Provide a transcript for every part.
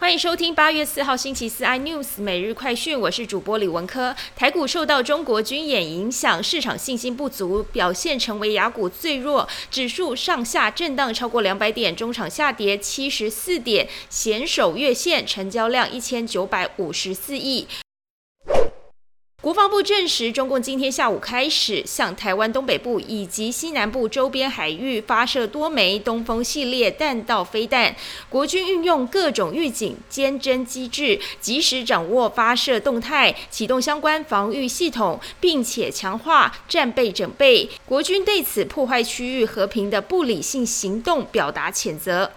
欢迎收听八月四号星期四 iNews 每日快讯，我是主播李文科。台股受到中国军演影响，市场信心不足，表现成为雅股最弱，指数上下震荡超过两百点，中场下跌七十四点，险守月线，成交量一千九百五十四亿。国防部证实，中共今天下午开始向台湾东北部以及西南部周边海域发射多枚东风系列弹道飞弹。国军运用各种预警、监侦机制，及时掌握发射动态，启动相关防御系统，并且强化战备准备。国军对此破坏区域和平的不理性行动表达谴责。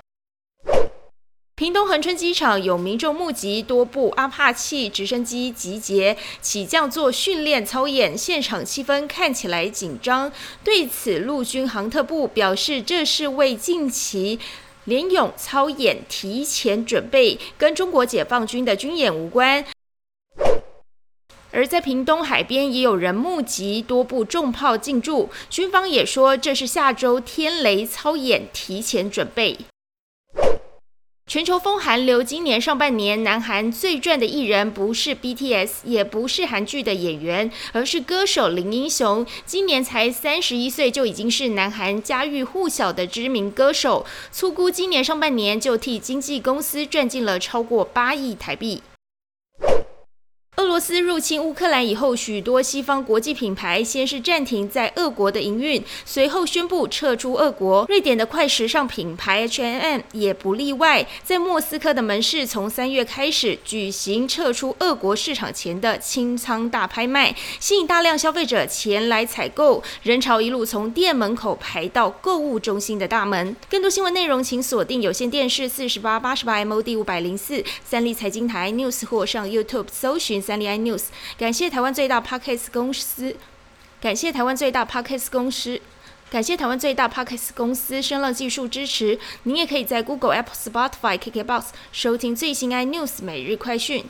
屏东恒春机场有民众募集多部阿帕奇直升机集结起降做训练操演，现场气氛看起来紧张。对此，陆军航特部表示，这是为近期联勇操演提前准备，跟中国解放军的军演无关。而在屏东海边，也有人募集多部重炮进驻，军方也说这是下周天雷操演提前准备。全球风寒流，今年上半年，南韩最赚的艺人不是 BTS，也不是韩剧的演员，而是歌手林英雄。今年才三十一岁，就已经是南韩家喻户晓的知名歌手。粗估今年上半年就替经纪公司赚进了超过八亿台币。俄罗斯入侵乌克兰以后，许多西方国际品牌先是暂停在俄国的营运，随后宣布撤出俄国。瑞典的快时尚品牌 H&M 也不例外，在莫斯科的门市从三月开始举行撤出俄国市场前的清仓大拍卖，吸引大量消费者前来采购，人潮一路从店门口排到购物中心的大门。更多新闻内容，请锁定有线电视四十八八十八 MOD 五百零四三立财经台 News 或上 YouTube 搜寻。三立 iNews，感谢台湾最大 Parkes 公司，感谢台湾最大 Parkes 公司，感谢台湾最大 Parkes 公司声浪技术支持。您也可以在 Google、Apple、Spotify、KKBox 收听最新 iNews 每日快讯。